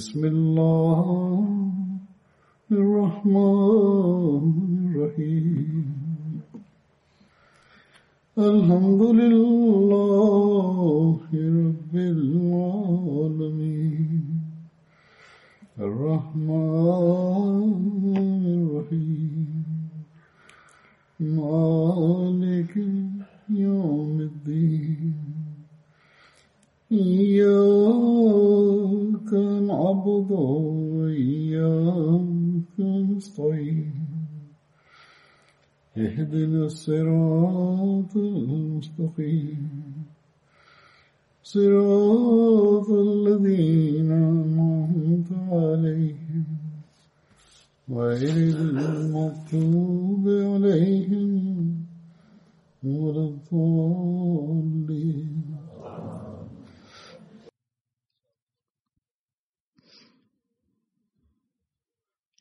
بسم الله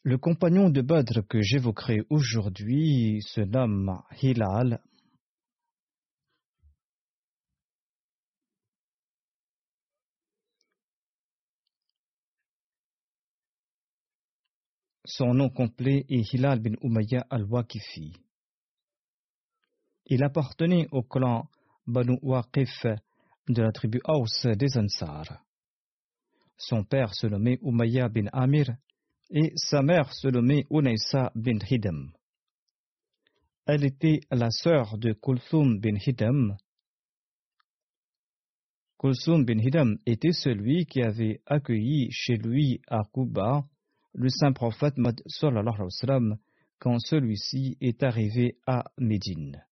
Le compagnon de Badr que j'évoquerai aujourd'hui se nomme Hilal. Son nom complet est Hilal bin Umayya al-Waqifi. Il appartenait au clan Banu Waqif de la tribu Aus des Ansar. Son père se nommait Umayya bin Amir et sa mère se nommait Unaysa bin Hidam. Elle était la sœur de Kulthum bin Hidam. Kulthum bin Hidam était celui qui avait accueilli chez lui à Kuba le saint prophète sallam quand celui-ci est arrivé à Médine.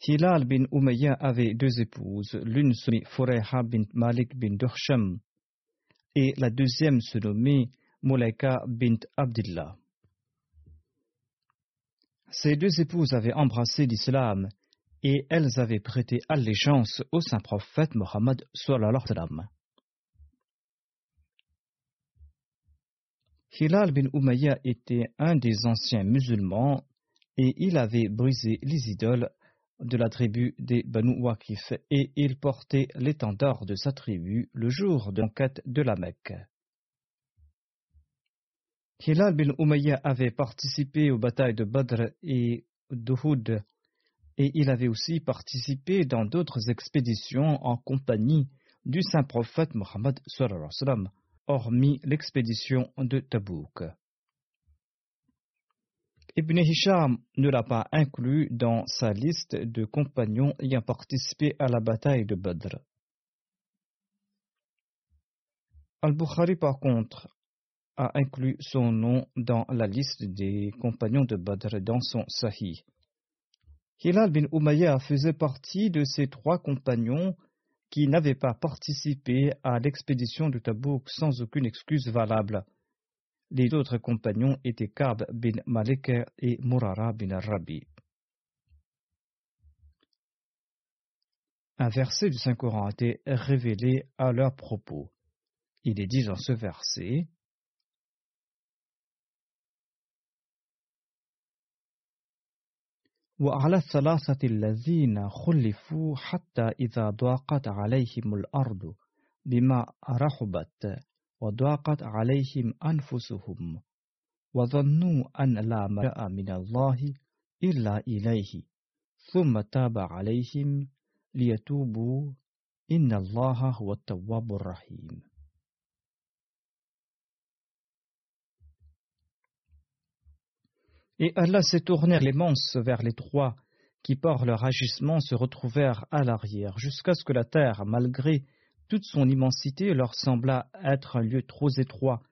Hilal bin Umayya avait deux épouses, l'une se nommait Fureha bin Malik bin Dursham et la deuxième se nommait Mulaika bint Abdillah. Ces deux épouses avaient embrassé l'islam et elles avaient prêté allégeance au saint prophète Mohammed. Hilal bin Umayya était un des anciens musulmans et il avait brisé les idoles de la tribu des Banu Waqif et il portait l'étendard de sa tribu le jour de l'enquête de la Mecque. Hilal bin Umayya avait participé aux batailles de Badr et d'Uhud et il avait aussi participé dans d'autres expéditions en compagnie du saint prophète Mohammed hormis l'expédition de Tabouk. Ibn Hisham ne l'a pas inclus dans sa liste de compagnons ayant participé à la bataille de Badr. Al-Bukhari, par contre, a inclus son nom dans la liste des compagnons de Badr dans son Sahih. Hilal bin Umayya faisait partie de ces trois compagnons qui n'avaient pas participé à l'expédition de Tabouk sans aucune excuse valable. Les autres compagnons étaient Kab bin Malik et Murara bin Rabi. Un verset du Saint-Coran a été révélé à leur propos. Il est dit dans ce verset وعلى الثلاثة الذين خلفوا حتى إذا ضاقت عليهم الأرض بما رحبت وضاقت عليهم أنفسهم وظنوا أن لا ملجأ من الله إلا إليه ثم تاب عليهم ليتوبوا إن الله هو التواب الرحيم Et Allah s'est tourné clémence vers les trois qui, par leur agissement, se retrouvèrent à l'arrière, jusqu'à ce que la terre, malgré toute son immensité, leur sembla être un lieu trop étroit,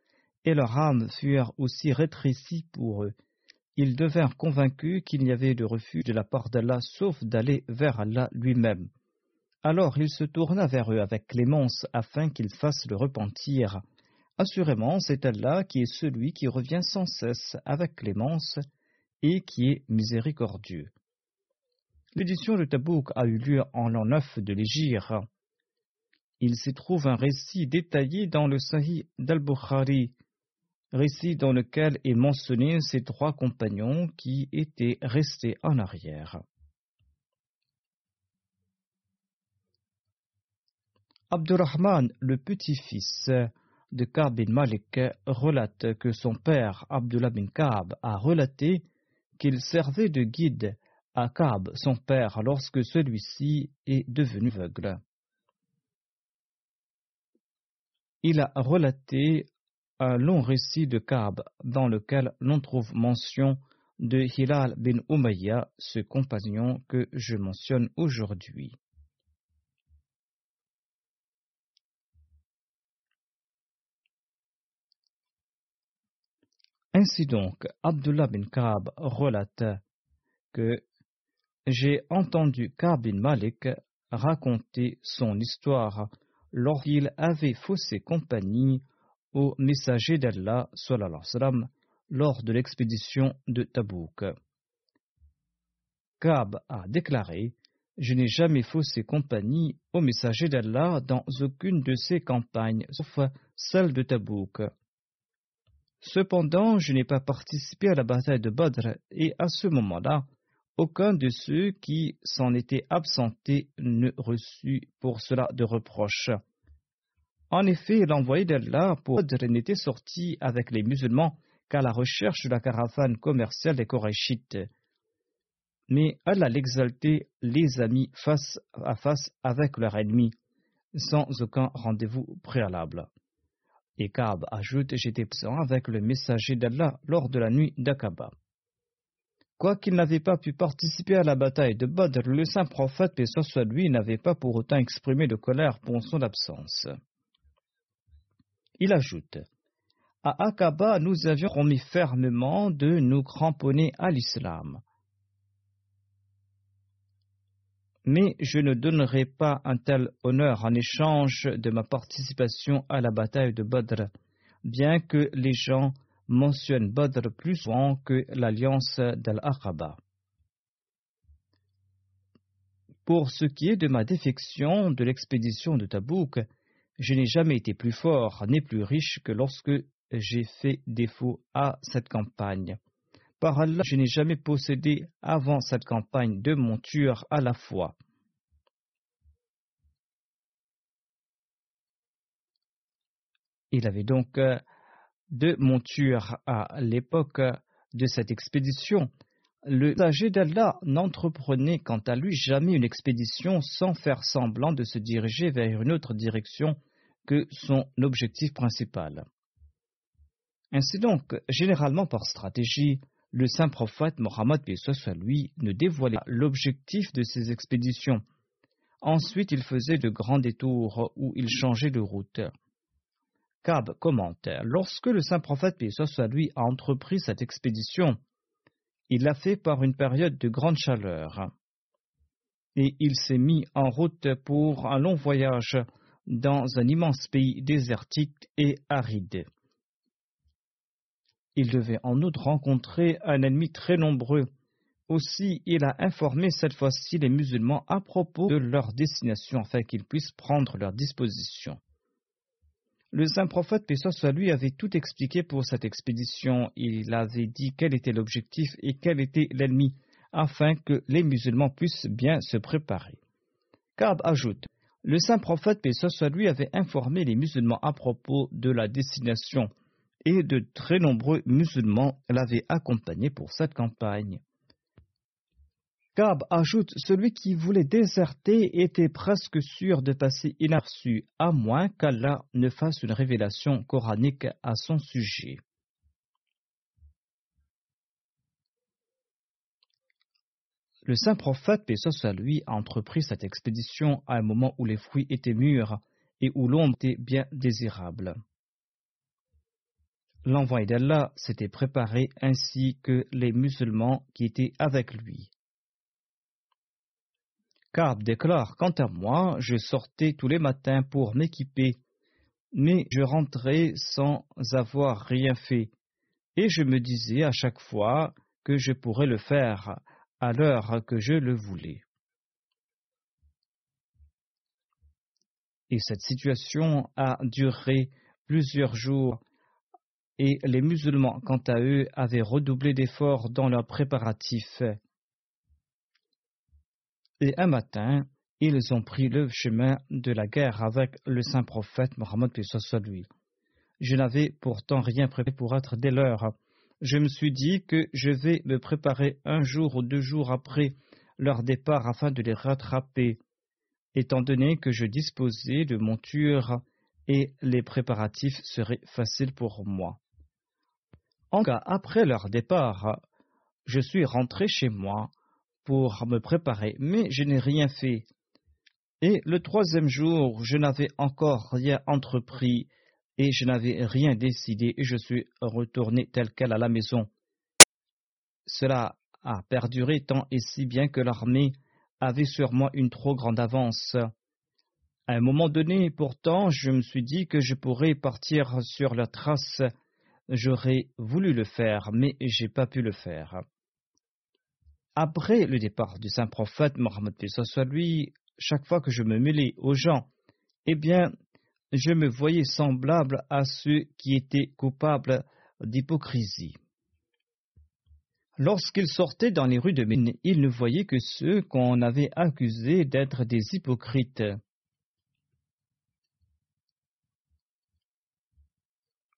et leurs âmes furent aussi rétrécies pour eux. ils devinrent convaincus qu'il n'y avait de refuge de la part d'Allah sauf d'aller vers Allah lui-même. Alors il se tourna vers eux avec clémence afin qu'ils fassent le repentir. Assurément, c'est Allah qui est celui qui revient sans cesse avec clémence et qui est miséricordieux. L'édition de Tabouk a eu lieu en l'an 9 de l'Égypte. Il s'y trouve un récit détaillé dans le Sahih d'Al-Bukhari, récit dans lequel est mentionné ces trois compagnons qui étaient restés en arrière. Abdurrahman, le petit-fils de Ka'b bin Malik, relate que son père, Abdullah bin Ka'b, a relaté qu'il servait de guide à Ka'b, son père, lorsque celui-ci est devenu aveugle. Il a relaté un long récit de Ka'b dans lequel l'on trouve mention de Hilal bin Umayya, ce compagnon que je mentionne aujourd'hui. Ainsi donc, Abdullah bin Ka'b relate que j'ai entendu Ka'b bin Malik raconter son histoire lorsqu'il avait faussé compagnie au messager d'Allah lors de l'expédition de Tabouk. Ka'b a déclaré Je n'ai jamais faussé compagnie au messager d'Allah dans aucune de ces campagnes, sauf celle de Tabouk. Cependant, je n'ai pas participé à la bataille de Badr et à ce moment-là, aucun de ceux qui s'en étaient absentés ne reçut pour cela de reproche. En effet, l'envoyé d'Allah pour n'était sorti avec les musulmans qu'à la recherche de la caravane commerciale des Korachites. Mais Allah l'exaltait les amis face à face avec leur ennemi, sans aucun rendez-vous préalable. Et Kaab ajoute J'étais présent avec le messager d'Allah lors de la nuit d'Aqaba. Quoiqu'il n'avait pas pu participer à la bataille de Badr, le saint prophète, ce soit lui, n'avait pas pour autant exprimé de colère pour son absence. Il ajoute À Aqaba, nous avions promis fermement de nous cramponner à l'islam. mais je ne donnerai pas un tel honneur en échange de ma participation à la bataille de Badr, bien que les gens mentionnent Badr plus souvent que l'alliance d'Al-Aqaba. Pour ce qui est de ma défection de l'expédition de Tabouk, je n'ai jamais été plus fort ni plus riche que lorsque j'ai fait défaut à cette campagne. Par Allah, je n'ai jamais possédé avant cette campagne deux montures à la fois. Il avait donc deux montures à l'époque de cette expédition. Le messager d'Allah n'entreprenait quant à lui jamais une expédition sans faire semblant de se diriger vers une autre direction que son objectif principal. Ainsi donc, généralement par stratégie, le saint prophète Mohammed lui ne dévoilait l'objectif de ses expéditions. Ensuite, il faisait de grands détours où il changeait de route. Commente Lorsque le saint prophète soit lui a entrepris cette expédition, il l'a fait par une période de grande chaleur. Et il s'est mis en route pour un long voyage dans un immense pays désertique et aride. Il devait en outre rencontrer un ennemi très nombreux. Aussi, il a informé cette fois-ci les musulmans à propos de leur destination afin qu'ils puissent prendre leurs dispositions. Le saint prophète, paix soit lui, avait tout expliqué pour cette expédition. Il avait dit quel était l'objectif et quel était l'ennemi, afin que les musulmans puissent bien se préparer. Kab ajoute Le saint prophète, paix soit lui, avait informé les musulmans à propos de la destination et de très nombreux musulmans l'avaient accompagné pour cette campagne. Kab ajoute Celui qui voulait déserter était presque sûr de passer inaperçu, à moins qu'Allah ne fasse une révélation coranique à son sujet. Le saint prophète, paix soit lui, a entrepris cette expédition à un moment où les fruits étaient mûrs et où l'ombre était bien désirable. l'envoyé d'Allah s'était préparé ainsi que les musulmans qui étaient avec lui. Kab déclare Quant à moi, je sortais tous les matins pour m'équiper, mais je rentrais sans avoir rien fait, et je me disais à chaque fois que je pourrais le faire à l'heure que je le voulais. Et cette situation a duré plusieurs jours et les musulmans, quant à eux, avaient redoublé d'efforts dans leurs préparatifs. Et un matin, ils ont pris le chemin de la guerre avec le saint prophète Mohammed lui. Je n'avais pourtant rien préparé pour être dès l'heure. Je me suis dit que je vais me préparer un jour ou deux jours après leur départ afin de les rattraper, étant donné que je disposais de monture et les préparatifs seraient faciles pour moi. En cas, après leur départ, je suis rentré chez moi pour me préparer, mais je n'ai rien fait. Et le troisième jour, je n'avais encore rien entrepris et je n'avais rien décidé et je suis retourné tel quel à la maison. Cela a perduré tant et si bien que l'armée avait sur moi une trop grande avance. À un moment donné, pourtant, je me suis dit que je pourrais partir sur la trace J'aurais voulu le faire, mais j'ai pas pu le faire. Après le départ du saint prophète Mohammed soit lui, chaque fois que je me mêlais aux gens, eh bien, je me voyais semblable à ceux qui étaient coupables d'hypocrisie. Lorsqu'il sortait dans les rues de Médine, il ne voyait que ceux qu'on avait accusés d'être des hypocrites.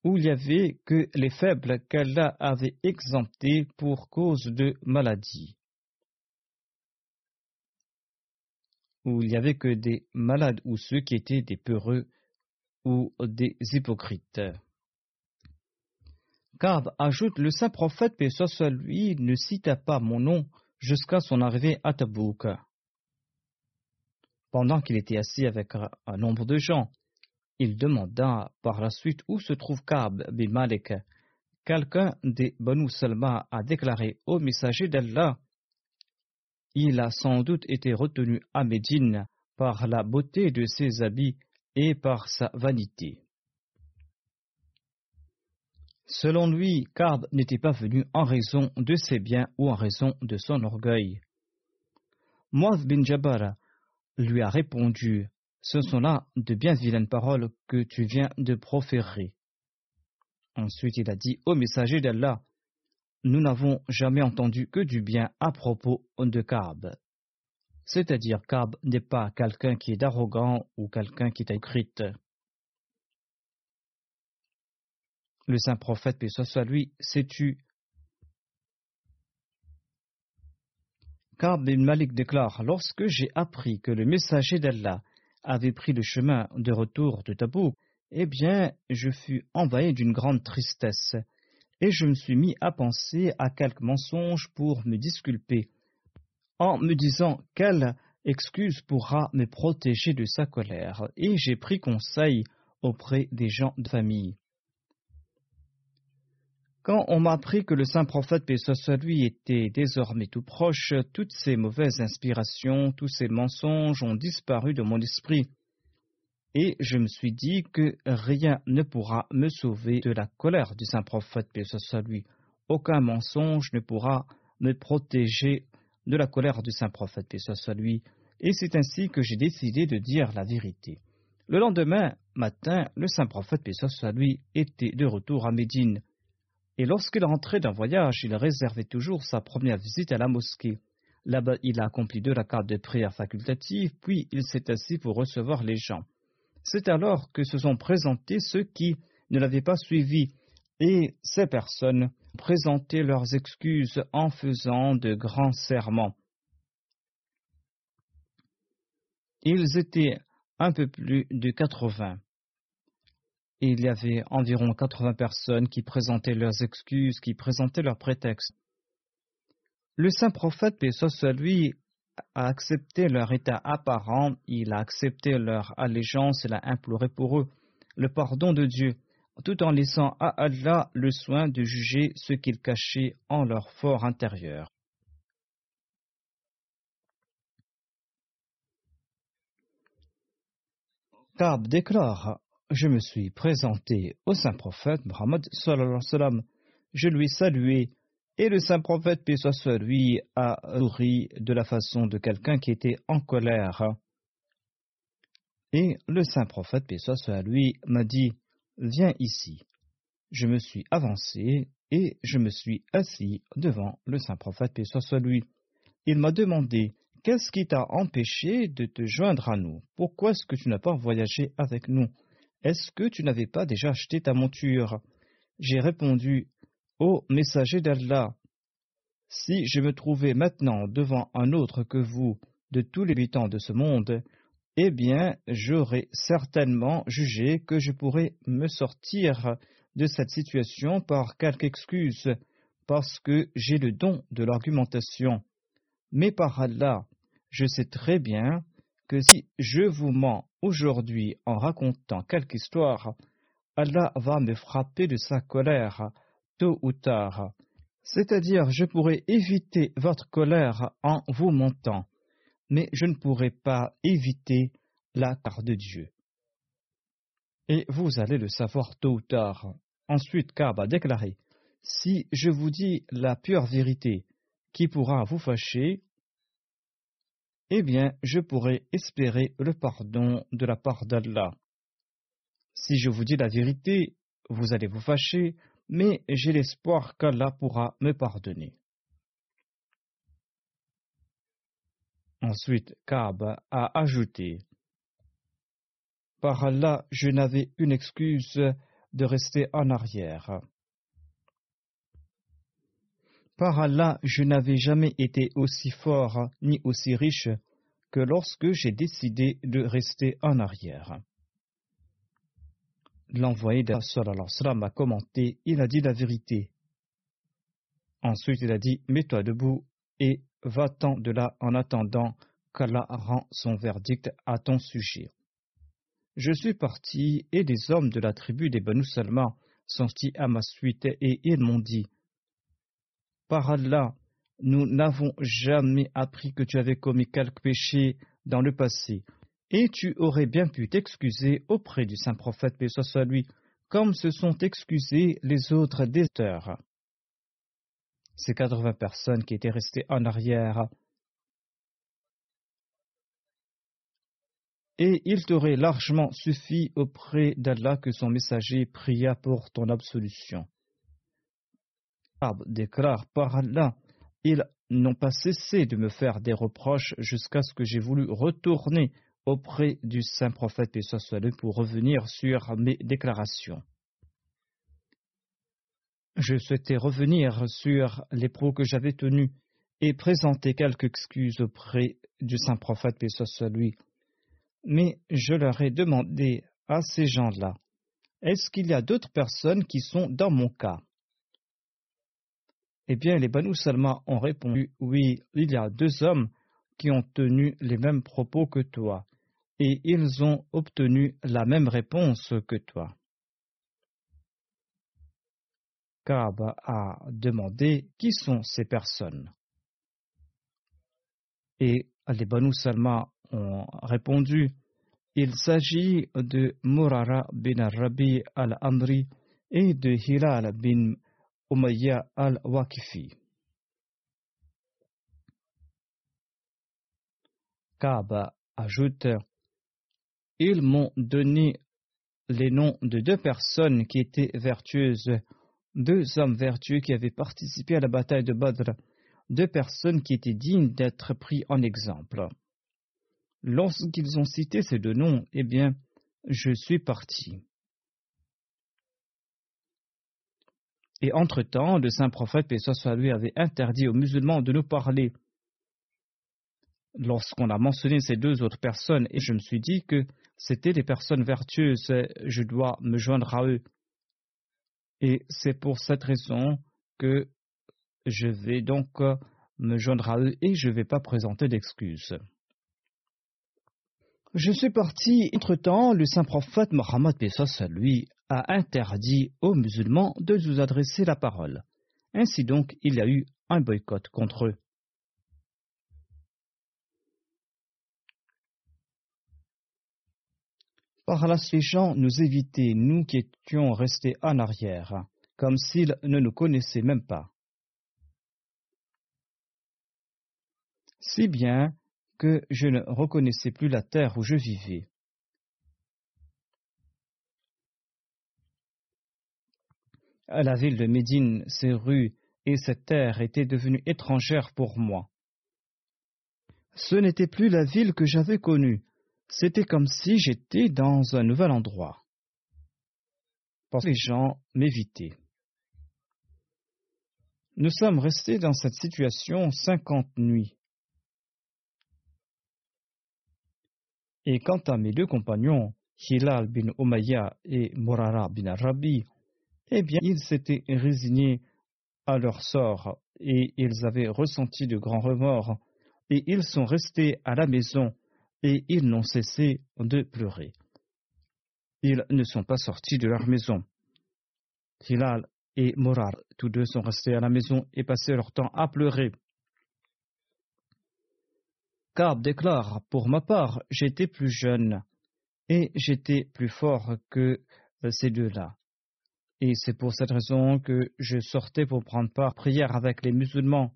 où il n'y avait que les faibles qu'Allah avait exemptés pour cause de maladie, où il n'y avait que des malades ou ceux qui étaient des peureux ou des hypocrites. Car, ajoute le saint prophète, paix soit lui, ne cita pas mon nom jusqu'à son arrivée à Tabouk. Pendant qu'il était assis avec un nombre de gens, il demanda par la suite où se trouve Kab bin Malik? Quelqu'un des Banu Salma a déclaré au messager d'Allah Il a sans doute été retenu à Médine par la beauté de ses habits et par sa vanité. Selon lui, Kab n'était pas venu en raison de ses biens ou en raison de son orgueil. Moaz bin Jabbar lui a répondu ce sont là de bien vilaines paroles que tu viens de proférer. Ensuite il a dit au messager d'Allah, nous n'avons jamais entendu que du bien à propos de Kab. C'est-à-dire Kab n'est pas quelqu'un qui est arrogant ou quelqu'un qui est hypocrite. Le saint prophète, paix soit lui, s'est tu Kab bin Malik déclare Lorsque j'ai appris que le messager d'Allah avait pris le chemin de retour de Tabou, eh bien, je fus envahi d'une grande tristesse, et je me suis mis à penser à quelques mensonges pour me disculper, en me disant quelle excuse pourra me protéger de sa colère, et j'ai pris conseil auprès des gens de famille. Quand on m'a appris que le saint prophète, soit lui, était désormais tout proche, toutes ces mauvaises inspirations, tous ces mensonges ont disparu de mon esprit. Et je me suis dit que rien ne pourra me sauver de la colère du saint prophète, paix soit lui. Aucun mensonge ne pourra me protéger de la colère du saint prophète, paix soit lui. Et c'est ainsi que j'ai décidé de dire la vérité. Le lendemain matin, le saint prophète, paix soit lui, était de retour à Médine et lorsqu'il rentrait d'un voyage, il réservait toujours sa première visite à la mosquée. Là-bas, il a accompli deux carte de prière facultative, puis il s'est assis pour recevoir les gens. C'est alors que se sont présentés ceux qui ne l'avaient pas suivi, et ces personnes présentaient leurs excuses en faisant de grands serments. Ils étaient un peu plus de quatre-vingts il y avait environ 80 personnes qui présentaient leurs excuses, qui présentaient leurs prétextes. Le saint prophète, paix lui, accepté leur état apparent, il a accepté leur allégeance, il a imploré pour eux le pardon de Dieu. tout en laissant à Allah le soin de juger ce qu'ils cachaient en leur fort intérieur. Kab déclare Je me suis présenté au saint prophète Mohammed, je lui saluai, et le saint prophète, soit lui, a souri de la façon de quelqu'un qui était en colère. Et le saint prophète, paix soit lui, m'a dit Viens ici. Je me suis avancé et je me suis assis devant le saint prophète, paix soit lui. Il m'a demandé Qu'est-ce qui t'a empêché de te joindre à nous? Pourquoi est-ce que tu n'as pas voyagé avec nous? Est-ce que tu n'avais pas déjà acheté ta monture? J'ai répondu Ô messager d'Allah, si je me trouvais maintenant devant un autre que vous, de tous les habitants de ce monde, eh bien, j'aurais certainement jugé que je pourrais me sortir de cette situation par quelque excuse, parce que j'ai le don de l'argumentation. Mais par Allah, je sais très bien que si je vous mens aujourd'hui en racontant quelque histoire, Allah va me frapper de sa colère tôt ou tard. C'est-à-dire, je pourrais éviter votre colère en vous mentant, mais je ne pourrai pas éviter la carte de Dieu. Et vous allez le savoir tôt ou tard. Ensuite, Kab a déclaré Si je vous dis la pure vérité qui pourra vous fâcher, eh bien, je pourrai espérer le pardon de la part d'Allah. Si je vous dis la vérité, vous allez vous fâcher, mais j'ai l'espoir qu'Allah pourra me pardonner. Ensuite, Kaab a ajouté Par Allah, je n'avais une excuse de rester en arrière. Par Allah, je n'avais jamais été aussi fort ni aussi riche que lorsque j'ai décidé de rester en arrière. L'envoyé d'Allah m'a commenté, il a dit la vérité. Ensuite, il a dit Mets-toi debout et va-t'en de là en attendant qu'Allah rend son verdict à ton sujet. Je suis parti et des hommes de la tribu des Banu Salma sont sortis à ma suite et ils m'ont dit par Allah, nous n'avons jamais appris que tu avais commis quelque péché dans le passé, et tu aurais bien pu t'excuser auprès du saint prophète, paix soit lui, comme se sont excusés les autres déteurs. Ces quatre-vingts personnes qui étaient restées en arrière, et il t'aurait largement suffi auprès d'Allah que son messager pria pour ton absolution déclare par Allah, ils n'ont pas cessé de me faire des reproches jusqu'à ce que j'ai voulu retourner auprès du saint prophète pour revenir sur mes déclarations. Je souhaitais revenir sur les pros que j'avais tenus et présenter quelques excuses auprès du saint prophète lui. Mais je leur ai demandé à ces gens-là, est-ce qu'il y a d'autres personnes qui sont dans mon cas? Eh bien, les Banu Salma ont répondu Oui, il y a deux hommes qui ont tenu les mêmes propos que toi, et ils ont obtenu la même réponse que toi. Kaaba a demandé Qui sont ces personnes Et les Banu Salma ont répondu Il s'agit de Murara bin Rabi al-Amri et de Hilal bin Umayya al-Wakifi. Kaaba ajoute Ils m'ont donné les noms de deux personnes qui étaient vertueuses, deux hommes vertueux qui avaient participé à la bataille de Badr, deux personnes qui étaient dignes d'être pris en exemple. Lorsqu'ils ont cité ces deux noms, eh bien, je suis parti. Et entre-temps, le saint prophète, soit avait interdit aux musulmans de nous parler. Lorsqu'on a mentionné ces deux autres personnes, et je me suis dit que c'étaient des personnes vertueuses, je dois me joindre à eux. Et c'est pour cette raison que je vais donc me joindre à eux et je ne vais pas présenter d'excuses. Je suis parti. Entre-temps, le saint prophète Mohammed lui a interdit aux musulmans de nous adresser la parole. Ainsi donc, il y a eu un boycott contre eux. Par là, ces gens nous évitaient, nous qui étions restés en arrière, comme s'ils ne nous connaissaient même pas. Si bien que je ne reconnaissais plus la terre où je vivais. La ville de Médine, ces rues et cette terre étaient devenues étrangères pour moi. Ce n'était plus la ville que j'avais connue, c'était comme si j'étais dans un nouvel endroit. Parce les gens m'évitaient. Nous sommes restés dans cette situation cinquante nuits. Et quant à mes deux compagnons, Hilal bin Umayya et Murara bin Arabi, eh bien, ils s'étaient résignés à leur sort et ils avaient ressenti de grands remords et ils sont restés à la maison et ils n'ont cessé de pleurer. Ils ne sont pas sortis de leur maison. Hilal et Morar, tous deux sont restés à la maison et passaient leur temps à pleurer. Kab déclare Pour ma part, j'étais plus jeune et j'étais plus fort que ces deux-là. Et c'est pour cette raison que je sortais pour prendre part prière avec les musulmans.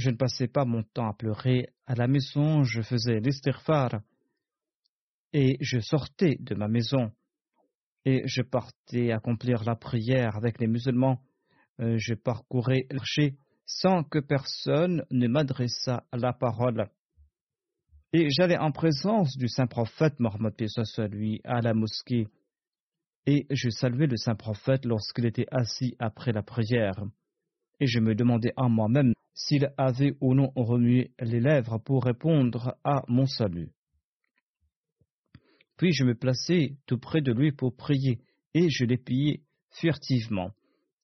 Je ne passais pas mon temps à pleurer à la maison, je faisais l'estirfar et je sortais de ma maison et je partais accomplir la prière avec les musulmans. Euh, je parcourais le marché sans que personne ne m'adressât la parole. Et j'allais en présence du saint prophète Mohammed soit lui à la mosquée. Et je saluais le saint prophète lorsqu'il était assis après la prière. Et je me demandais à moi-même s'il avait ou non remué les lèvres pour répondre à mon salut. Puis je me plaçais tout près de lui pour prier, et je l'épiais furtivement.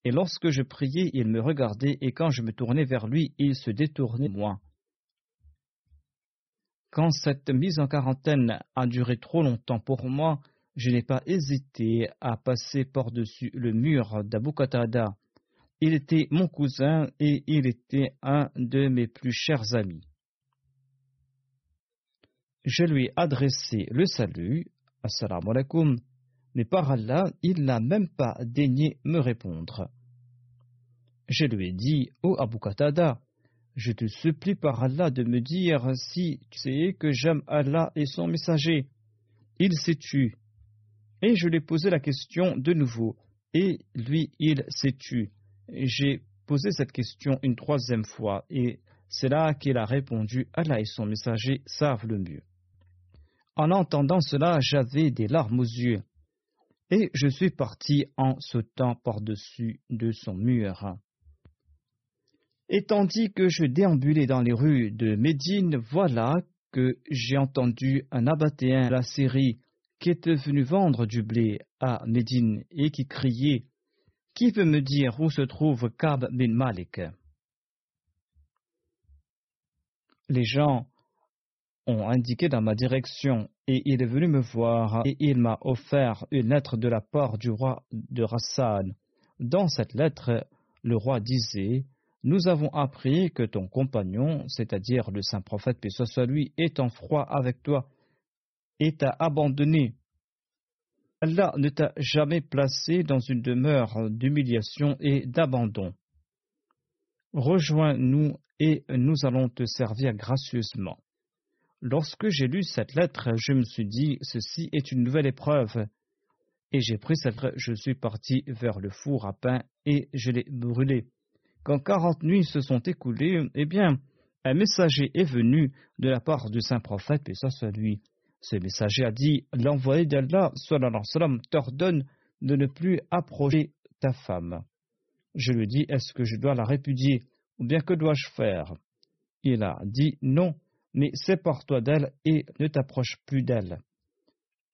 Et lorsque je priais, il me regardait, et quand je me tournais vers lui, il se détournait moins. Quand cette mise en quarantaine a duré trop longtemps pour moi, je n'ai pas hésité à passer par-dessus le mur d'Abu Qatada il était mon cousin et il était un de mes plus chers amis. Je lui ai adressé le salut, assalamu alaikum, mais par Allah, il n'a même pas daigné me répondre. Je lui ai dit, ô oh Abu je te supplie par Allah de me dire si tu sais que j'aime Allah et son messager. Il s'est tu. Et je lui ai posé la question de nouveau, et lui, il s'est tu j'ai posé cette question une troisième fois et c'est là qu'il a répondu Allah et son messager savent le mieux. En entendant cela, j'avais des larmes aux yeux et je suis parti en sautant par-dessus de son mur. Et tandis que je déambulais dans les rues de Médine, voilà que j'ai entendu un abattéen de la Syrie qui était venu vendre du blé à Médine et qui criait qui peut me dire où se trouve Kab bin Malik? Les gens ont indiqué dans ma direction et il est venu me voir et il m'a offert une lettre de la part du roi de Rassan. Dans cette lettre, le roi disait Nous avons appris que ton compagnon, c'est-à-dire le saint prophète, paix soit lui, est en froid avec toi et t'a abandonné Allah ne t'a jamais placé dans une demeure d'humiliation et d'abandon. Rejoins-nous et nous allons te servir gracieusement. Lorsque j'ai lu cette lettre, je me suis dit, ceci est une nouvelle épreuve. Et j'ai pris cette lettre, je suis parti vers le four à pain et je l'ai brûlé. Quand quarante nuits se sont écoulées, eh bien, un messager est venu de la part du saint prophète, et ça soit lui. Ce messager a dit L'envoyé d'Allah t'ordonne de ne plus approcher ta femme. Je lui dis Est-ce que je dois la répudier ou bien que dois-je faire? Il a dit Non, mais sépare-toi d'elle et ne t'approche plus d'elle.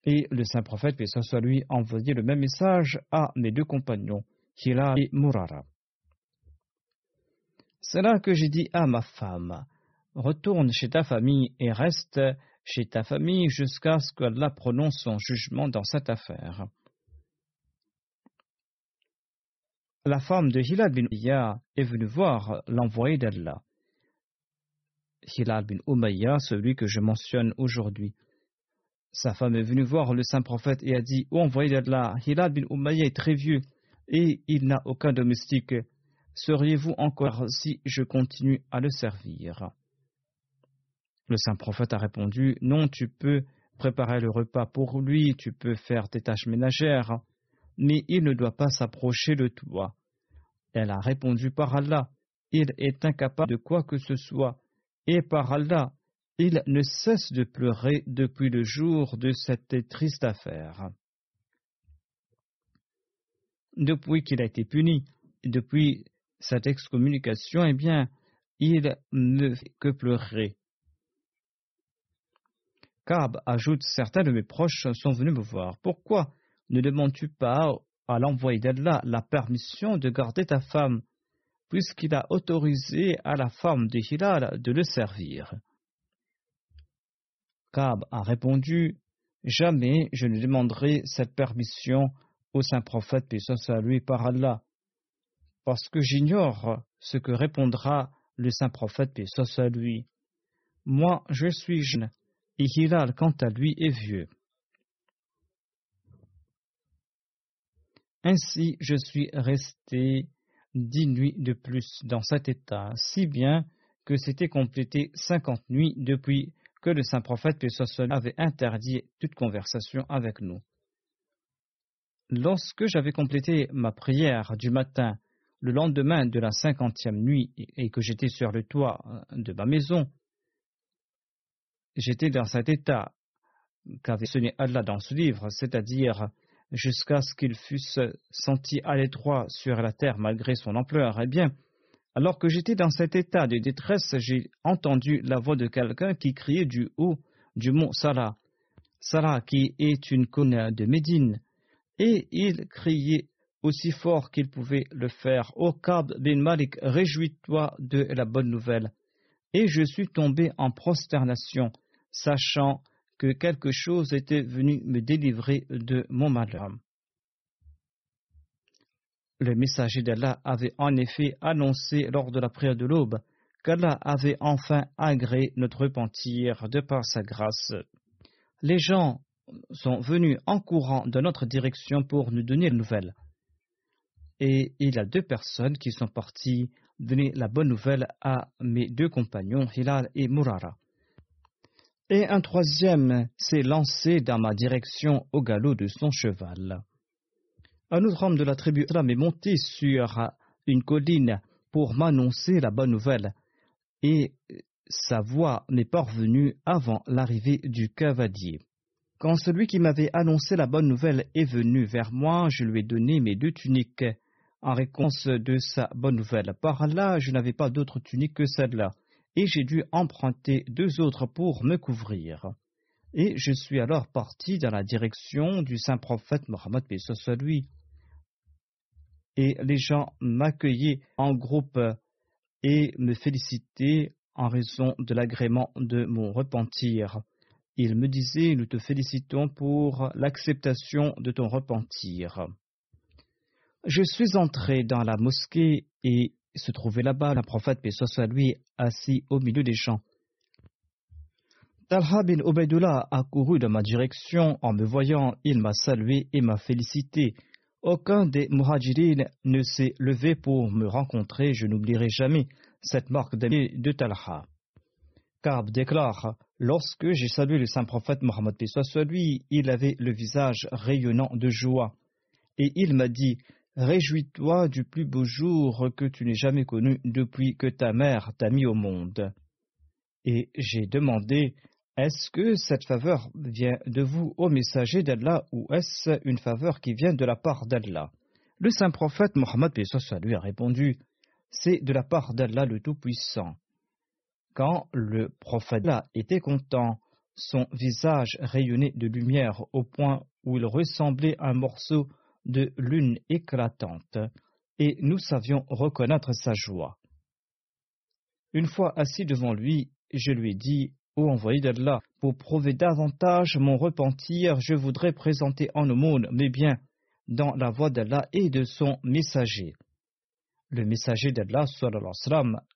Et le saint prophète, puis soit lui, a envoyé le même message à mes deux compagnons, Hila et Murara. C'est là que j'ai dit à ma femme Retourne chez ta famille et reste chez ta famille jusqu'à ce qu'Allah prononce son jugement dans cette affaire. La femme de Hilal bin Umayya est venue voir l'envoyé d'Allah. Hilal bin Umayya, celui que je mentionne aujourd'hui. Sa femme est venue voir le saint prophète et a dit Ô envoyé d'Allah, Hilal bin Umayya est très vieux et il n'a aucun domestique. Seriez-vous encore si je continue à le servir? Le saint prophète a répondu Non, tu peux préparer le repas pour lui, tu peux faire tes tâches ménagères, mais il ne doit pas s'approcher de toi. Elle a répondu par Allah Il est incapable de quoi que ce soit, et par Allah, il ne cesse de pleurer depuis le jour de cette triste affaire. Depuis qu'il a été puni, depuis cette excommunication, eh bien, il ne fait que pleurer. Kab ajoute Certains de mes proches sont venus me voir. Pourquoi ne demandes-tu pas à l'envoyé d'Allah la permission de garder ta femme, puisqu'il a autorisé à la femme de Hilal de le servir? Kab a répondu Jamais je ne demanderai cette permission au saint prophète, puis soit lui par Allah parce que j'ignore ce que répondra le saint prophète, paix soit lui. Moi, je suis jeune, et quant à lui, est vieux. Ainsi, je suis resté dix nuits de plus dans cet état, si bien que c'était complété cinquante nuits depuis que le saint prophète, lui, avait interdit toute conversation avec nous. Lorsque j'avais complété ma prière du matin le lendemain de la cinquantième nuit et que j'étais sur le toit euh, de ma maison, j'étais dans cet état qu'avait sonné Allah dans ce livre, c'est-à-dire jusqu'à ce qu'il fût senti à l'étroit sur la terre malgré son ampleur. Eh bien, alors que j'étais dans cet état de détresse, j'ai entendu la voix de quelqu'un qui criait du haut du mont Salah. Salah qui est une cône de Médine. Et il criait aussi fort qu'il pouvait le faire. Ô Kab bin Malik, réjouis-toi de la bonne nouvelle. Et je suis tombé en prosternation, sachant que quelque chose était venu me délivrer de mon malheur. Le messager d'Allah avait en effet annoncé lors de la prière de l'aube qu'Allah avait enfin agréé notre repentir de par sa grâce. Les gens sont venus en courant de notre direction pour nous donner la nouvelle et il y a deux personnes qui sont parties donner la bonne nouvelle à mes deux compagnons, Hilal et Murara. Et un troisième s'est lancé dans ma direction au galop de son cheval. Un autre homme de la tribu Islam est monté sur une colline pour m'annoncer la bonne nouvelle, et sa voix m'est parvenue avant l'arrivée du cavalier. Quand celui qui m'avait annoncé la bonne nouvelle est venu vers moi, je lui ai donné mes deux tuniques en réponse de sa bonne nouvelle. Par là, je n'avais pas d'autre tunique que celle-là, et j'ai dû emprunter deux autres pour me couvrir. Et je suis alors parti dans la direction du saint prophète Mohammed soit lui. Et les gens m'accueillaient en groupe et me félicitaient en raison de l'agrément de mon repentir. Ils me disaient Nous te félicitons pour l'acceptation de ton repentir. Je suis entré dans la mosquée et se trouvait là-bas la prophète, paix soit lui, assis au milieu des champs. Talha bin a couru dans ma direction. En me voyant, il m'a salué et m'a félicité. Aucun des muhajirin ne s'est levé pour me rencontrer. Je n'oublierai jamais cette marque d'amitié de Talha. Karb déclare Lorsque j'ai salué le saint prophète Mohammed, soit lui, il avait le visage rayonnant de joie. Et il m'a dit Réjouis-toi du plus beau jour que tu n'aies jamais connu depuis que ta mère t'a mis au monde. Et j'ai demandé Est-ce que cette faveur vient de vous, ô messager d'Allah, ou est-ce une faveur qui vient de la part d'Allah? Le saint prophète Mohammed lui a répondu C'est de la part d'Allah le Tout-Puissant. Quand le prophète était content, son visage rayonnait de lumière au point où il ressemblait à un morceau de lune éclatante, et nous savions reconnaître sa joie. Une fois assis devant lui, je lui ai dit Ô envoyé d'Allah, pour prouver davantage mon repentir, je voudrais présenter en aumône mes biens dans la voie d'Allah et de son messager. Le messager d'Allah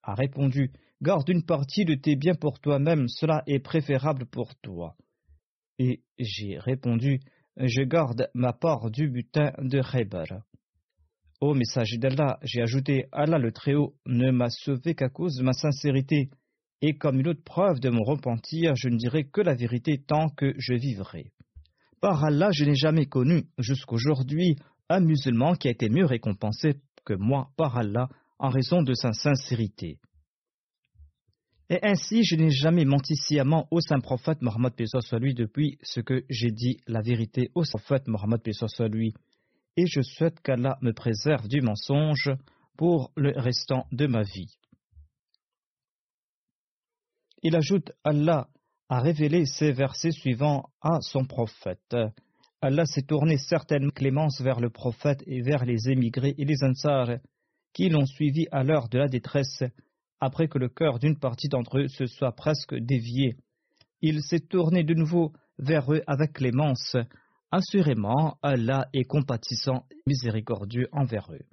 a répondu Garde une partie de tes biens pour toi-même, cela est préférable pour toi. Et j'ai répondu Je garde ma part du butin de Khaybar. Ô messager d'Allah, j'ai ajouté Allah le Très-Haut ne m'a sauvé qu'à cause de ma sincérité, et comme une autre preuve de mon repentir, je ne dirai que la vérité tant que je vivrai. Par Allah, je n'ai jamais connu, jusqu'aujourd'hui, un musulman qui a été mieux récompensé que moi par Allah en raison de sa sincérité. Et ainsi, je n'ai jamais menti sciemment au saint prophète Mohammed soit lui depuis ce que j'ai dit la vérité au saint prophète Mohammed soit lui. Et je souhaite qu'Allah me préserve du mensonge pour le restant de ma vie. Il ajoute Allah a révélé ces versets suivants à son prophète. Allah s'est tourné certaines clémences vers le prophète et vers les émigrés et les ansars qui l'ont suivi à l'heure de la détresse, après que le cœur d'une partie d'entre eux se soit presque dévié. Il s'est tourné de nouveau vers eux avec clémence. Assurément, Allah est compatissant et miséricordieux envers eux.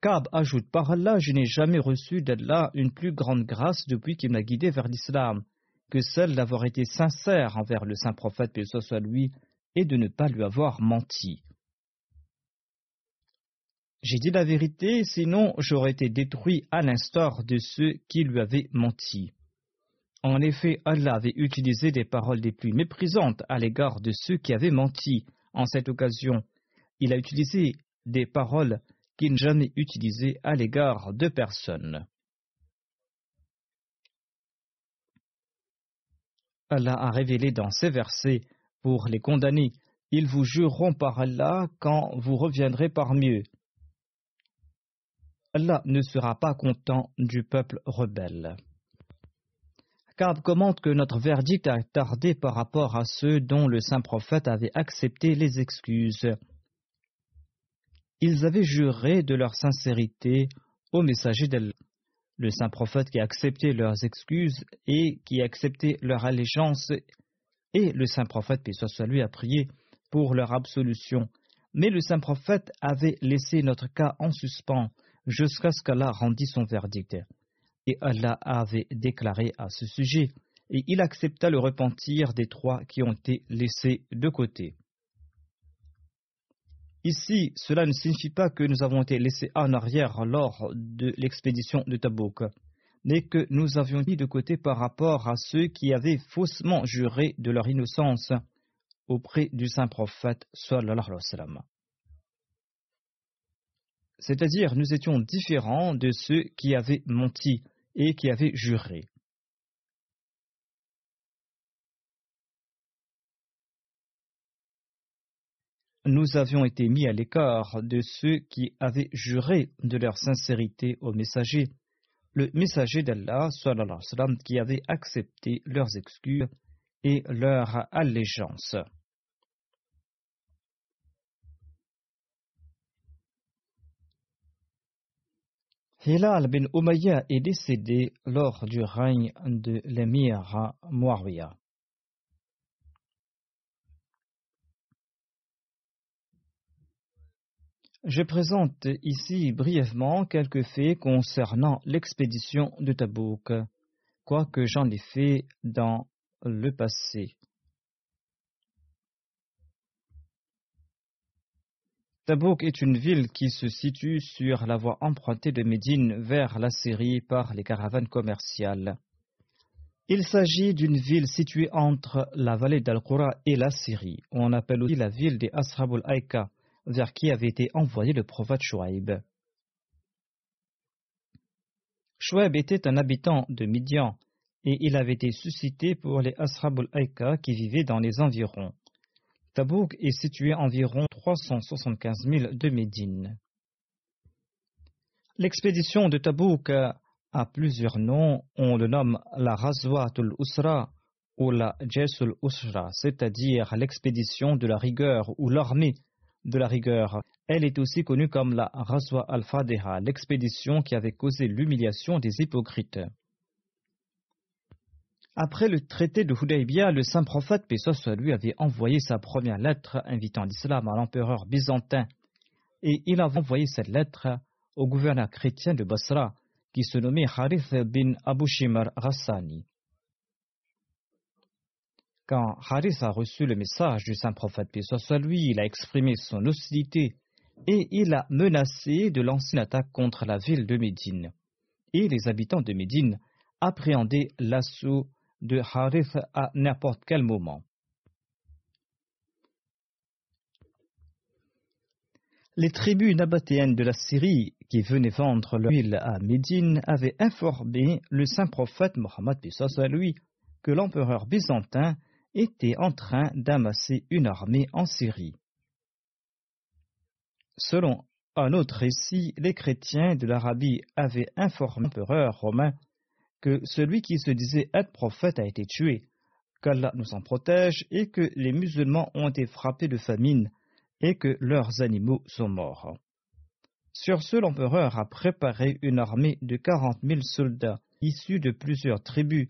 Kab ajoute Par Allah, je n'ai jamais reçu d'Allah une plus grande grâce depuis qu'il m'a guidé vers l'islam que celle d'avoir été sincère envers le saint prophète, que ce soit lui, et de ne pas lui avoir menti. J'ai dit la vérité, sinon j'aurais été détruit à l'instar de ceux qui lui avaient menti. En effet, Allah avait utilisé des paroles les plus méprisantes à l'égard de ceux qui avaient menti. En cette occasion, il a utilisé des paroles qu'il n'a jamais utilisées à l'égard de personne. Allah a révélé dans ces versets pour les condamnés. Ils vous jureront par Allah quand vous reviendrez parmi eux. Allah ne sera pas content du peuple rebelle. Kab commente que notre verdict a tardé par rapport à ceux dont le saint prophète avait accepté les excuses. Ils avaient juré de leur sincérité au messager d'Allah le saint prophète qui a accepté leurs excuses et qui a accepté leur allégeance, et le saint prophète, puis soit lui, a prié pour leur absolution. Mais le saint prophète avait laissé notre cas en suspens jusqu'à ce qu'Allah rendit son verdict. Et Allah avait déclaré à ce sujet, et il accepta le repentir des trois qui ont été laissés de côté. Ici, cela ne signifie pas que nous avons été laissés en arrière lors de l'expédition de Tabouk, mais que nous avions mis de côté par rapport à ceux qui avaient faussement juré de leur innocence auprès du saint prophète C'est-à-dire, nous étions différents de ceux qui avaient menti et qui avaient juré. nous avions été mis à l'écart de ceux qui avaient juré de leur sincérité au messager, le messager d'Allah, qui avait accepté leurs excuses et leur allégeance. Hilal bin Umayya est décédé lors du règne de l'émir Muawiyah. Je présente ici brièvement quelques faits concernant l'expédition de Tabouk, quoique j'en ai fait dans le passé. Tabouk est une ville qui se situe sur la voie empruntée de Médine vers la Syrie par les caravanes commerciales. Il s'agit d'une ville située entre la vallée d'Al-Qura et la Syrie. On appelle aussi la ville des Ashabul Aïka vers qui avait été envoyé le prophète Chouaib. Chouaib était un habitant de Midian et il avait été suscité pour les Ashabul Aïka qui vivaient dans les environs. Tabouk est situé à environ 375 000 de Médine. L'expédition de Tabouk a plusieurs noms. On le nomme la Razwatul Usra ou la Jesul Usra, c'est-à-dire l'expédition de la rigueur ou l'armée de la rigueur. Elle est aussi connue comme la Raswa al-Fadiha, l'expédition qui avait causé l'humiliation des hypocrites. Après le traité de Hudaybiyah, le saint prophète, soit lui, avait envoyé sa première lettre invitant l'islam à l'empereur byzantin. Et il avait envoyé cette lettre au gouverneur chrétien de Basra, qui se nommait Harith bin Abu Shimar Rassani. Quand Harith a reçu le message du saint prophète, soit lui, il a exprimé son hostilité et il a menacé de lancer une attaque contre la ville de Médine. Et les habitants de Médine appréhendaient l'assaut de Harith à n'importe quel moment. Les tribus nabatéennes de la Syrie qui venaient vendre leur huile à Médine avaient informé le saint prophète Mohammed lui que l'empereur byzantin était en train d'amasser une armée en Syrie. Selon un autre récit, les chrétiens de l'Arabie avaient informé l'empereur romain que celui qui se disait être prophète a été tué, qu'Allah nous en protège et que les musulmans ont été frappés de famine et que leurs animaux sont morts. Sur ce, l'empereur a préparé une armée de quarante mille soldats issus de plusieurs tribus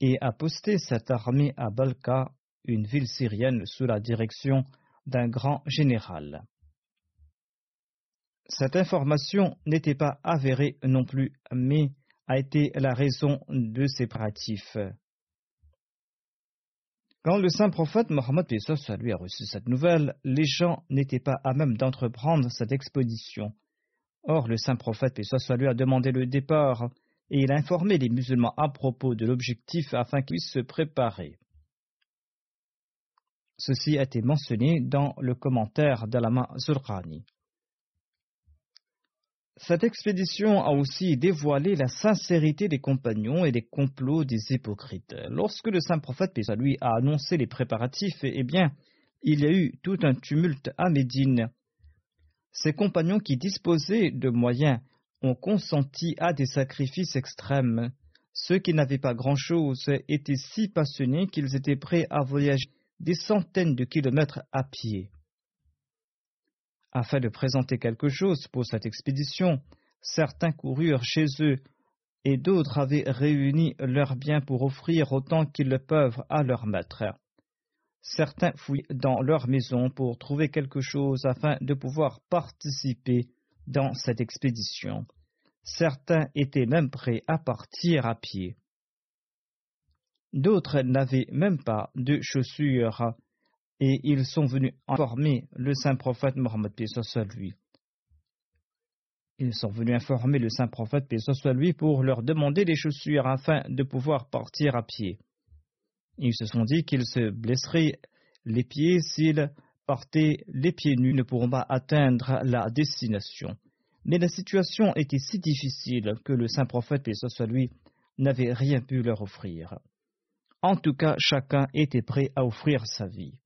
et a posté cette armée à Balka, une ville syrienne sous la direction d'un grand général. Cette information n'était pas avérée non plus, mais a été la raison de ces pratifs. Quand le saint prophète Mohammed lui a reçu cette nouvelle, les gens n'étaient pas à même d'entreprendre cette expédition. Or, le saint prophète lui a demandé le départ et il a informé les musulmans à propos de l'objectif afin qu'ils se préparer. Ceci a été mentionné dans le commentaire d'Alama Zurqani. Cette expédition a aussi dévoilé la sincérité des compagnons et les complots des hypocrites. Lorsque le saint prophète, à lui, a annoncé les préparatifs, eh bien, il y a eu tout un tumulte à Médine. Ses compagnons qui disposaient de moyens ont consenti à des sacrifices extrêmes. Ceux qui n'avaient pas grand-chose étaient si passionnés qu'ils étaient prêts à voyager des centaines de kilomètres à pied. Afin de présenter quelque chose pour cette expédition, certains coururent chez eux et d'autres avaient réuni leurs biens pour offrir autant qu'ils le peuvent à leur maître. Certains fouillent dans leur maison pour trouver quelque chose afin de pouvoir participer dans cette expédition. Certains étaient même prêts à partir à pied. D'autres n'avaient même pas de chaussures et ils sont venus informer le saint prophète Mohammed soit lui. Ils sont venus informer le saint prophète soit lui pour leur demander des chaussures afin de pouvoir partir à pied. Ils se sont dit qu'ils se blesseraient les pieds s'ils partaient les pieds nus, ne pourront pas atteindre la destination. Mais la situation était si difficile que le saint prophète soit lui n'avait rien pu leur offrir. En tout cas, chacun était prêt à offrir sa vie.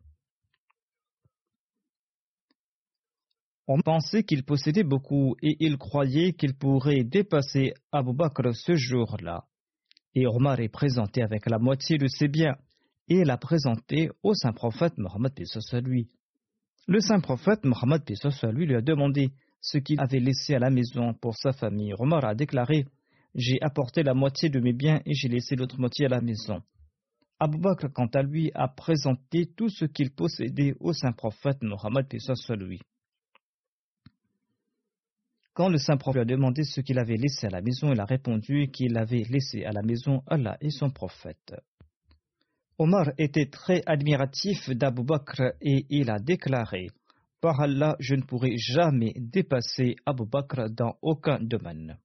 On pensait qu'il possédait beaucoup et il croyait qu'il pourrait dépasser Abu Bakr ce jour-là. Et Omar est présenté avec la moitié de ses biens et l'a présenté au saint prophète Mohammed lui. Le saint prophète Mohammed lui lui a demandé ce qu'il avait laissé à la maison pour sa famille. Omar a déclaré J'ai apporté la moitié de mes biens et j'ai laissé l'autre moitié à la maison. Abu Bakr, quant à lui, a présenté tout ce qu'il possédait au saint prophète Mohammed lui. Quand le saint prophète lui a demandé ce qu'il avait laissé à la maison, il a répondu qu'il avait laissé à la maison Allah et son prophète. Omar était très admiratif d'Abu Bakr et il a déclaré Par Allah, je ne pourrai jamais dépasser Abu Bakr dans aucun domaine.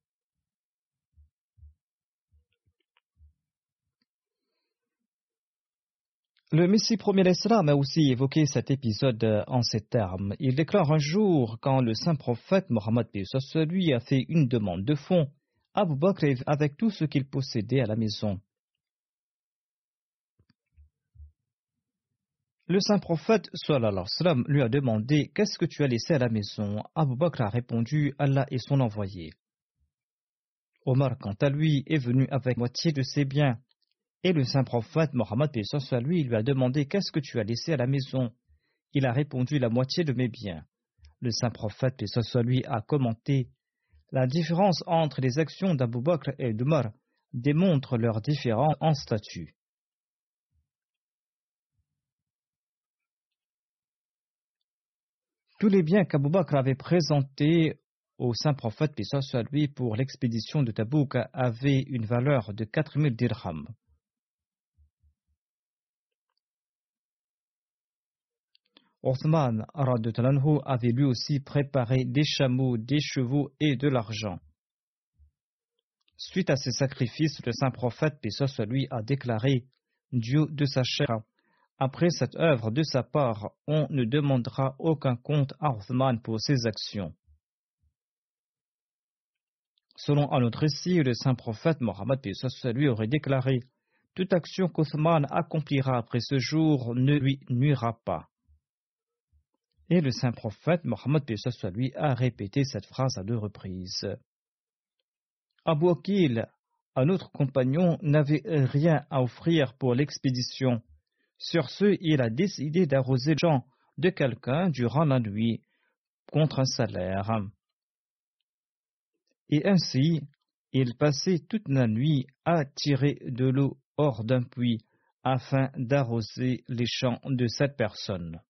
Le Messie premier l'Islam a aussi évoqué cet épisode en ces termes. Il déclare un jour, quand le saint prophète Mohammed lui a fait une demande de fonds, Abu Bakr avec tout ce qu'il possédait à la maison. Le saint prophète sallam, lui a demandé Qu'est-ce que tu as laissé à la maison? Abu Bakr a répondu Allah et son envoyé. Omar, quant à lui, est venu avec moitié de ses biens. Et le saint prophète Mohammed soit lui lui a demandé Qu'est-ce que tu as laissé à la maison? Il a répondu La moitié de mes biens. Le saint prophète soit lui a commenté La différence entre les actions d'Abu Bakr et d'Umar démontre leur différence en statut. Tous les biens qu'Abu Bakr avait présentés au saint prophète, soit lui, pour l'expédition de Tabouk avaient une valeur de 4000 dirhams. Othman avait lui aussi préparé des chameaux, des chevaux et de l'argent. Suite à ces sacrifices, le saint prophète, soit lui, a déclaré Dieu de sa chair. Après cette œuvre de sa part, on ne demandera aucun compte à Othman pour ses actions. Selon un autre récit, le saint prophète Mohammed lui aurait déclaré Toute action qu'Othman accomplira après ce jour ne lui nuira pas. Et le saint prophète Mohammed lui a répété cette phrase à deux reprises. Abu Akil, un autre compagnon, n'avait rien à offrir pour l'expédition. Sur ce, il a décidé d'arroser champ de quelqu'un durant la nuit contre un salaire. Et ainsi, il passait toute la nuit à tirer de l'eau hors d'un puits afin d'arroser les champs de cette personne.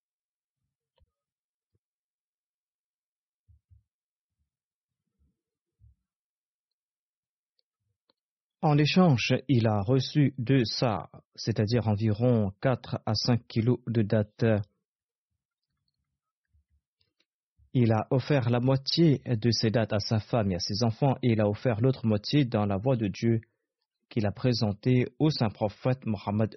En échange, il a reçu deux sa, c'est-à-dire environ 4 à 5 kilos de dattes. Il a offert la moitié de ces dates à sa femme et à ses enfants, et il a offert l'autre moitié dans la voie de Dieu qu'il a présentée au saint prophète Mohammed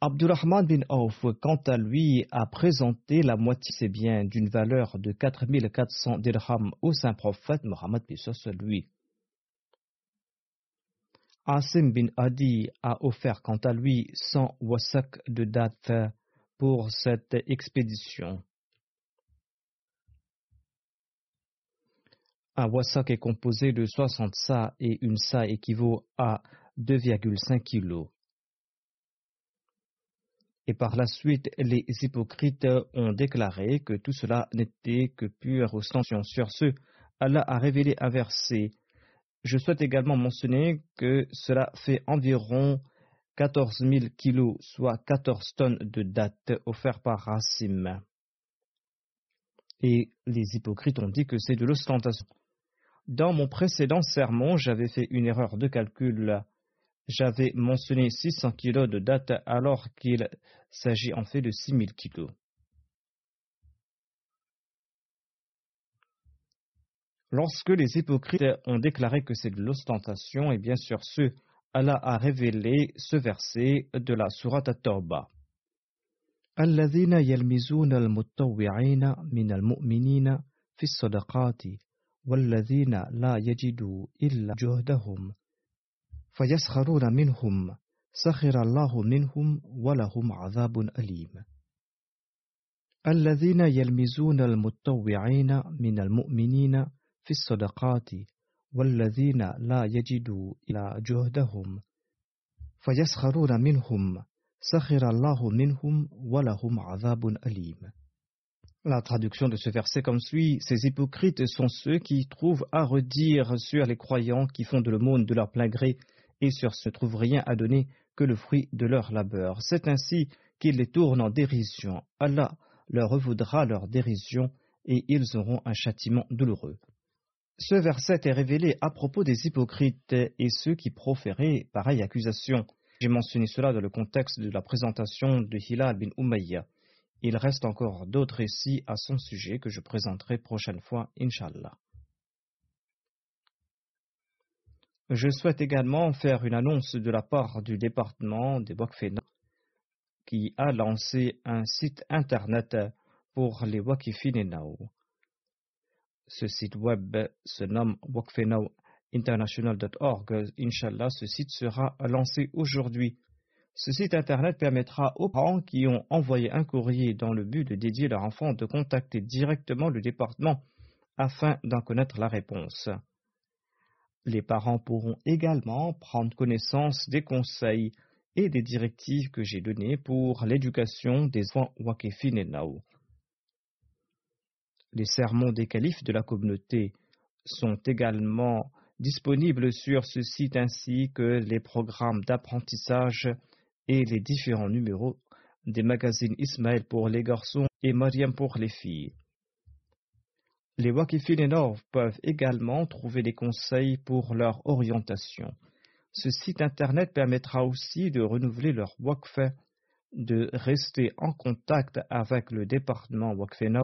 Abdurrahman bin Auf, quant à lui, a présenté la moitié de ses biens d'une valeur de 4400 dirhams au saint prophète Mohammed lui. Asim bin Adi a offert quant à lui 100 wasak de dates pour cette expédition. Un wasak est composé de 60 sa et une sa équivaut à 2,5 kg. Et par la suite, les hypocrites ont déclaré que tout cela n'était que pure ostension. Sur ce, Allah a révélé un verset. Je souhaite également mentionner que cela fait environ 14 000 kilos, soit 14 tonnes de dattes offertes par Racim. Et les hypocrites ont dit que c'est de l'ostentation. Dans mon précédent sermon, j'avais fait une erreur de calcul j'avais mentionné 600 kilos de date alors qu'il s'agit en fait de 6000 kilos. Lorsque les hypocrites ont déclaré que c'est de l'ostentation, et bien sûr ce, Allah a révélé ce verset de la Sourate At-Tawbah. الذين يلمزون المتطوعين من المؤمنين في الصدقات والذين لا يجدوا إلا جهدهم فيسخرون منهم سخر الله منهم ولهم عذاب أليم. الذين يلمزون المتطوعين من المؤمنين في الصدقات والذين لا يجدوا إلى جهدهم. فيسخرون منهم سخر الله منهم ولهم عذاب أليم. La traduction de ce verset comme suit Ces hypocrites sont ceux qui trouvent à redire sur les croyants qui font de l'aumône de leur plein gré. Et sur ce trouve rien à donner que le fruit de leur labeur. C'est ainsi qu'ils les tournent en dérision. Allah leur revaudra leur dérision et ils auront un châtiment douloureux. Ce verset est révélé à propos des hypocrites et ceux qui proféraient pareille accusation. J'ai mentionné cela dans le contexte de la présentation de Hilal bin Umayya. Il reste encore d'autres récits à son sujet que je présenterai prochaine fois, Inch'Allah. Je souhaite également faire une annonce de la part du département des Wakfena qui a lancé un site internet pour les Wakifinenao. Ce site web se nomme wakfenaointernational.org. Inch'Allah, ce site sera lancé aujourd'hui. Ce site internet permettra aux parents qui ont envoyé un courrier dans le but de dédier leur enfant de contacter directement le département afin d'en connaître la réponse. Les parents pourront également prendre connaissance des conseils et des directives que j'ai données pour l'éducation des enfants Nao. Les sermons des califes de la communauté sont également disponibles sur ce site ainsi que les programmes d'apprentissage et les différents numéros des magazines Ismaël pour les garçons et Mariam pour les filles. Les Wakifin peuvent également trouver des conseils pour leur orientation. Ce site internet permettra aussi de renouveler leur Wakf, de rester en contact avec le département Wakfenov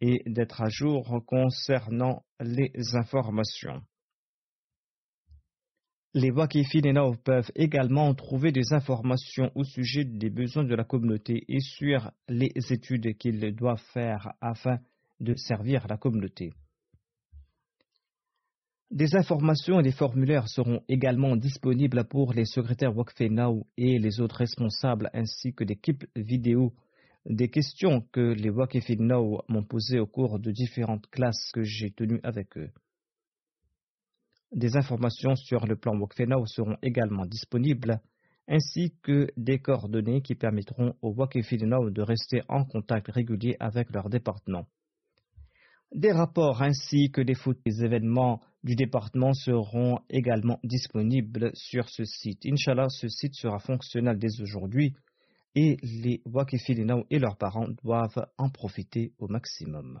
et d'être à jour concernant les informations. Les Wakifin peuvent également trouver des informations au sujet des besoins de la communauté et sur les études qu'ils doivent faire afin de servir la communauté. Des informations et des formulaires seront également disponibles pour les secrétaires Wakfenau et les autres responsables ainsi que des clips vidéo des questions que les Wakfenau m'ont posées au cours de différentes classes que j'ai tenues avec eux. Des informations sur le plan Wakfenau seront également disponibles ainsi que des coordonnées qui permettront aux Wakfenau de rester en contact régulier avec leur département. Des rapports ainsi que des photos des événements du département seront également disponibles sur ce site. Inch'Allah, ce site sera fonctionnel dès aujourd'hui et les Wakifilinao et leurs parents doivent en profiter au maximum.